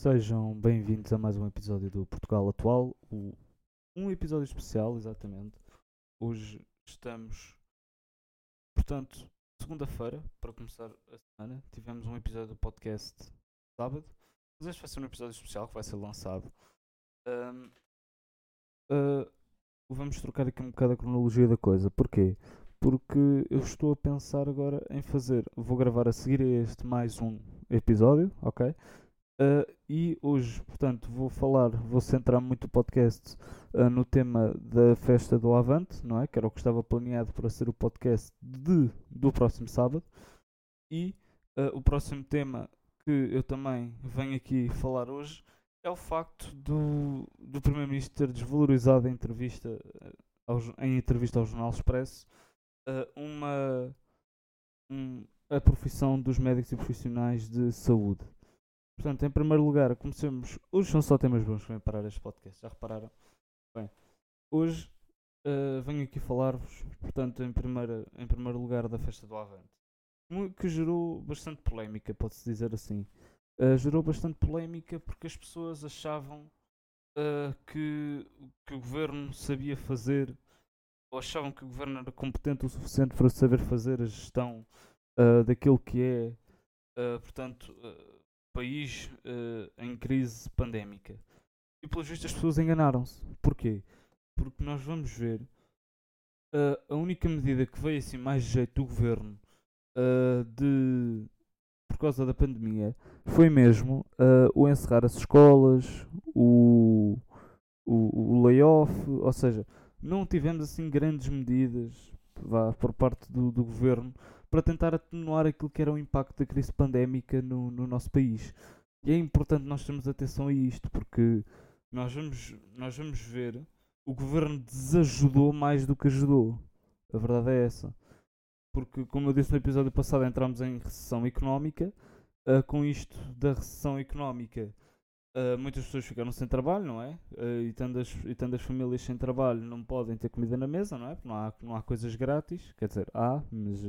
Sejam bem-vindos a mais um episódio do Portugal Atual, o- um episódio especial, exatamente. Hoje estamos, portanto, segunda-feira, para começar a semana. Tivemos um episódio do podcast sábado, mas este vai ser um episódio especial que vai ser lançado. Ahm, ah, vamos trocar aqui um bocado a cronologia da coisa. Porquê? Porque eu estou a pensar agora em fazer. Vou gravar a seguir a este mais um episódio, ok? Uh, e hoje, portanto, vou falar, vou centrar muito o podcast uh, no tema da festa do Avante, não é? Que era o que estava planeado para ser o podcast de, do próximo sábado. E uh, o próximo tema que eu também venho aqui falar hoje é o facto do, do Primeiro-Ministro ter desvalorizado a entrevista, ao, em entrevista ao Jornal Expresso uma, um, a profissão dos médicos e profissionais de saúde. Portanto, em primeiro lugar, comecemos. Hoje são só temas bons que vêm parar este podcast, já repararam? Bem, hoje uh, venho aqui falar-vos, portanto, em, primeira, em primeiro lugar, da festa do Avante, que gerou bastante polémica, pode-se dizer assim. Uh, gerou bastante polémica porque as pessoas achavam uh, que, que o governo sabia fazer, ou achavam que o governo era competente o suficiente para saber fazer a gestão daquilo que é, portanto país uh, em crise pandémica. E pelos vistos as pessoas enganaram-se. Porquê? Porque nós vamos ver uh, a única medida que veio assim mais de jeito do governo uh, de por causa da pandemia foi mesmo o encerrar as escolas, o, o, o layoff, ou seja, não tivemos assim grandes medidas vá, por parte do, do governo para tentar atenuar aquilo que era o impacto da crise pandémica no, no nosso país. E é importante nós termos atenção a isto, porque nós vamos, nós vamos ver o governo desajudou mais do que ajudou. A verdade é essa. Porque, como eu disse no episódio passado, entramos em recessão económica. Uh, com isto da recessão económica, uh, muitas pessoas ficaram sem trabalho, não é? Uh, e, tendo as, e tendo as famílias sem trabalho, não podem ter comida na mesa, não é? Porque não há, não há coisas grátis. Quer dizer, há, mas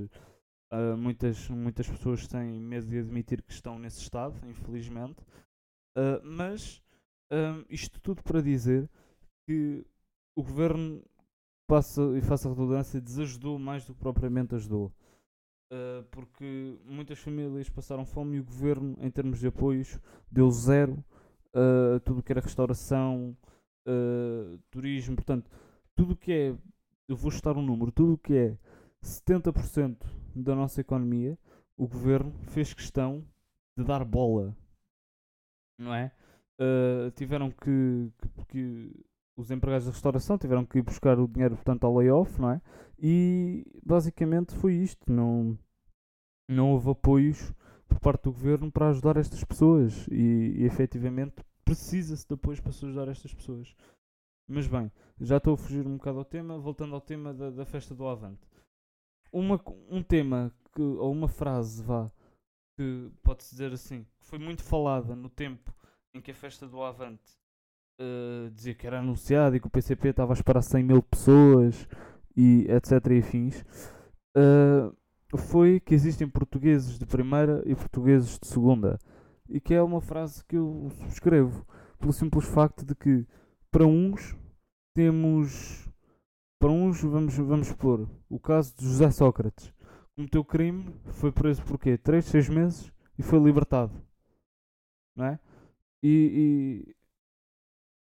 Uh, muitas, muitas pessoas têm medo de admitir que estão nesse estado, infelizmente. Uh, mas uh, isto tudo para dizer que o governo passa, e faça redundância, desajudou mais do que propriamente ajudou. porque muitas famílias passaram fome e o governo, em termos de apoios, deu zero a tudo que era restauração, turismo, portanto, tudo que é, eu vou chutar um número, tudo que é 70% da nossa economia, o governo fez questão de dar bola, não é? Uh, tiveram que, que, que, os empregados da restauração tiveram que ir buscar o dinheiro portanto ao layoff, não é? E basicamente foi isto, não, não houve apoios por parte do governo para ajudar estas pessoas e, e efetivamente precisa-se de apoios para se ajudar estas pessoas. Mas bem, já estou a fugir um bocado ao tema, voltando ao tema da, da festa do Avante uma, um tema que, ou uma frase, vá, que pode-se dizer assim, que foi muito falada no tempo em que a festa do Avante uh, dizia que era anunciado e que o PCP estava a esperar 100 mil pessoas e etc. e afins, uh, foi que existem portugueses de primeira e portugueses de segunda. E que é uma frase que eu subscrevo, pelo simples facto de que, para uns, temos para uns, vamos, vamos pôr o caso de José Sócrates. Cometeu crime, foi preso por quê? 3, 6 meses e foi libertado. Não é? E,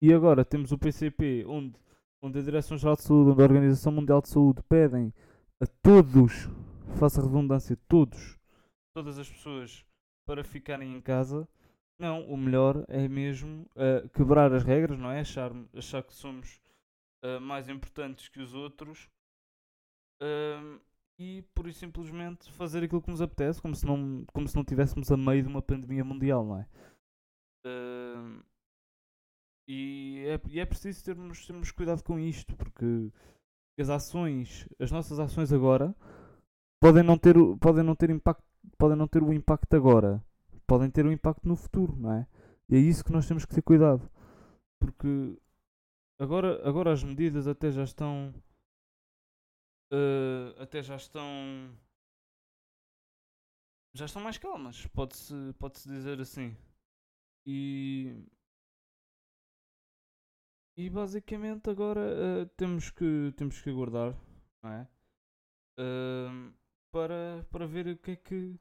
e, e agora temos o PCP, onde, onde a Direção-Geral de Saúde, onde a Organização Mundial de Saúde pedem a todos, faça redundância, todos, todas as pessoas para ficarem em casa. Não, o melhor é mesmo uh, quebrar as regras, não é? Achar, achar que somos uh, mais importantes que os outros uh, e por isso simplesmente fazer aquilo que nos apetece, como se não, como se não tivéssemos a meio de uma pandemia mundial, não é? Uh, e, é, e é preciso termos, termos cuidado com isto, porque as ações, as nossas ações agora podem não ter, podem não ter impacto, podem não ter o impacto agora, podem ter o impacto no futuro, não é? E é isso que nós temos que ter cuidado, porque Agora, agora as medidas até já estão. Uh, até já estão. Já estão mais calmas, pode-se pode -se dizer assim. E. E basicamente agora uh, temos, que, temos que aguardar, não é? Uh, para, para ver o que é que, o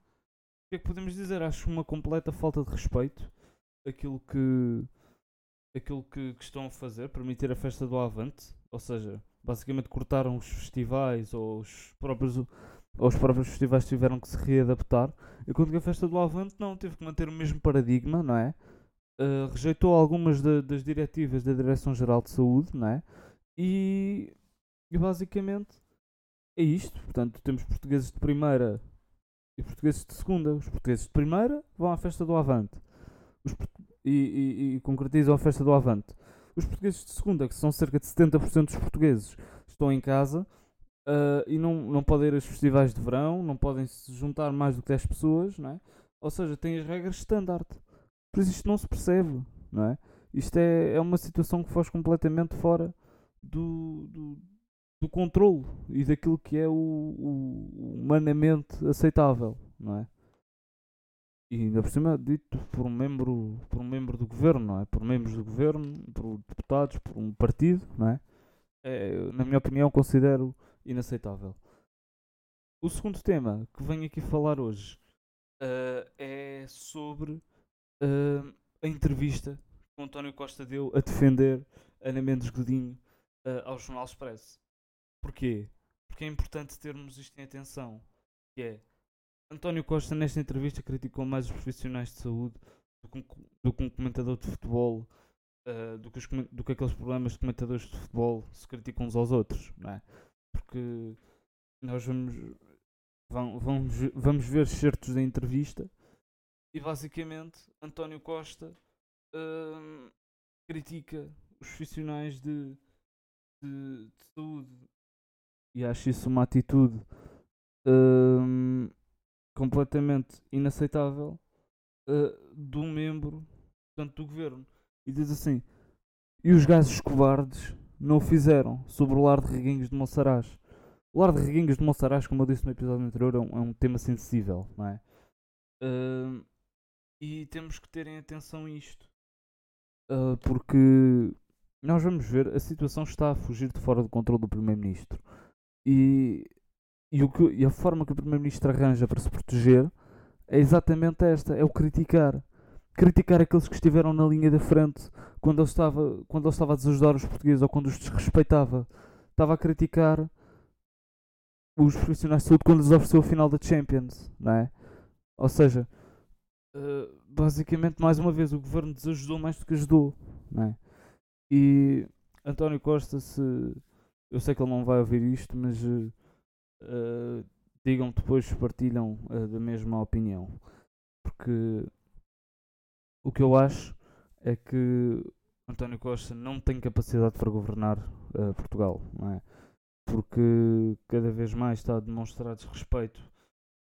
que é que podemos dizer. Acho uma completa falta de respeito aquilo que aquilo que, que, estão a fazer, permitir a festa do Avante, ou seja, basicamente cortaram os festivais ou os próprios, ou os próprios festivais tiveram que se readaptar, enquanto que a festa do Avante não, teve que manter o mesmo paradigma, não é? Uh, rejeitou algumas de, das diretivas da Direção-Geral de Saúde, não é? E, e basicamente é isto. Portanto, temos portugueses de primeira e portugueses de segunda. Os portugueses de primeira vão à festa do Avante e, e, e concretizam a festa do Avante. Os portugueses de segunda, que são cerca de 70% dos portugueses, estão em casa uh, e não, não podem ir aos festivais de verão, não podem se juntar mais do que 10 pessoas, não é? ou seja, têm as regras standard. Por isso isto não se percebe, não é? Isto é, é uma situação que foge completamente fora do, do, do controle e daquilo que é o, o, humanamente aceitável, não é? E ainda por cima dito por um membro, por um membro do governo, não é? Por membros do governo, por deputados, por um partido, não é? é na minha opinião, considero inaceitável. O segundo tema que venho aqui falar hoje uh, é sobre uh, a entrevista que o António Costa deu a defender Ana Mendes Godinho uh, ao Jornal Expresso. Porquê? Porque é importante termos isto em atenção. Que é António Costa nesta entrevista criticou mais os profissionais de saúde do que um, do que um comentador de futebol, uh, do, que os, do que aqueles problemas de comentadores de futebol se criticam uns aos outros, não é? Porque nós vamos, vamos, vamos ver certos da entrevista e basicamente António Costa uh, critica os profissionais de, de, de, saúde e acho isso uma atitude uh, completamente inaceitável uh, de um membro portanto, do governo e diz assim e os gajos cobardes não o fizeram sobre o lar de Reguinhos de Monsaraz o lar de Reguinhos de Monsaraz como eu disse no episódio anterior é um, é um tema sensível não é uh, e temos que terem atenção a isto. Uh, porque nós vamos ver, a situação está a fugir de fora do controle do Primeiro-Ministro. E, e, o que, e a forma que o Primeiro-Ministro arranja para se proteger é exatamente esta: é o criticar. Criticar aqueles que estiveram na linha da frente quando ele estava, quando ele estava a desajudar os portugueses ou quando os desrespeitava. Estava a criticar os profissionais de saúde quando lhes ofereceu o final da Champions, não é? Ou seja, uh, basicamente, mais uma vez, o governo desajudou mais do que ajudou. Não é? E António Costa, se eu sei que ele não vai ouvir isto, mas uh, digam depois se partilham uh, da mesma opinião. Porque o que eu acho é que António Costa não tem capacidade para governar uh, Portugal, não é? Porque cada vez mais está a demonstrar desrespeito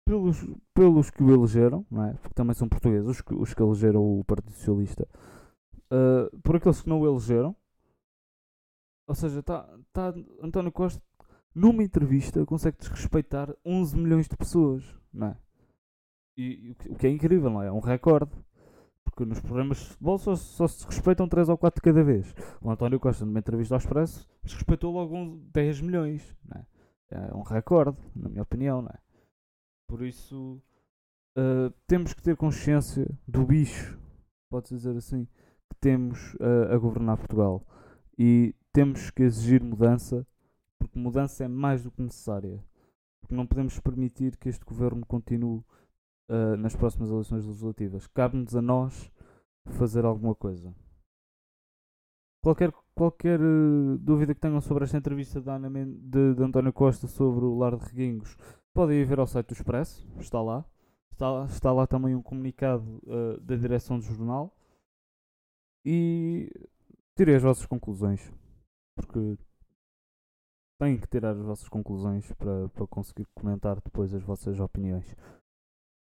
pelos, pelos que o elegeram, não é? porque também são portugueses os que, os que elegeram o Partido Socialista, uh, por aqueles que não o elegeram. Ou seja, está tá António Costa numa entrevista consegue desrespeitar 11 milhões de pessoas, não é? E, o que é incrível, não é? É um recorde. Porque nos programas de futebol só, só se respeitam 3 ou 4 de cada vez. O António Costa, numa entrevista ao Expresso, desrespeitou logo 10 milhões. Não é? é um recorde, na minha opinião, não é? Por isso, uh, temos que ter consciência do bicho, pode-se dizer assim, que temos uh, a governar Portugal. E temos que exigir mudança, porque mudança é mais do que necessária. Porque não podemos permitir que este governo continue uh, nas próximas eleições legislativas. Cabe-nos a nós fazer alguma coisa. Qualquer, qualquer uh, dúvida que tenham sobre esta entrevista de, Ana de, de António Costa sobre o Lar de Reguingos, podem ir ver ao site do Expresso, está lá. Está, está lá também um comunicado uh, da direção do jornal. E tirei as vossas conclusões. Porque têm que tirar as vossas conclusões para, para conseguir comentar depois as vossas opiniões.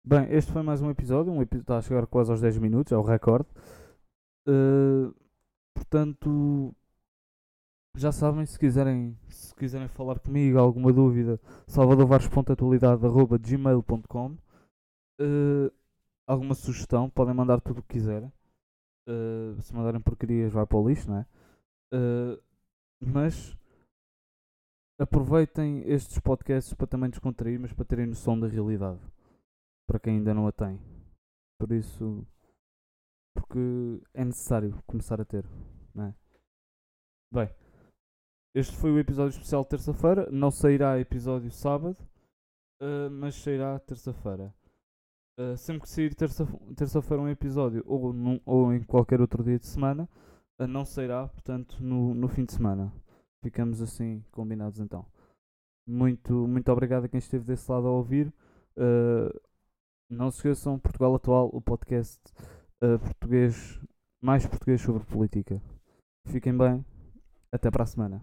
Bem, este foi mais um episódio. Um episódio está a chegar quase aos 10 minutos, é o recorde. Uh, portanto, já sabem, se quiserem, se quiserem falar comigo, alguma dúvida, salvadorvares.atualidade.gmail.com uh, Alguma sugestão, podem mandar tudo o que quiserem. Uh, se mandarem porcarias, vai para o lixo, não é? Mas aproveitem estes podcasts para também descontrair, mas para terem noção da realidade. Para quem ainda não a tem. Por isso, porque é necessário começar a ter, não é? Bem, este foi o episódio especial de terça-feira. Não sairá episódio sábado, uh, mas sairá terça-feira. Uh, sempre que sair terça-feira terça um episódio ou, num, ou em qualquer outro dia de semana, uh, não sairá, portanto, no, no fim de semana. Ficamos assim combinados então. Muito, muito obrigado a quem esteve desse lado a ouvir. Uh, não se esqueçam, Portugal Atual, o podcast português, mais português sobre política. Fiquem bem, até para a semana.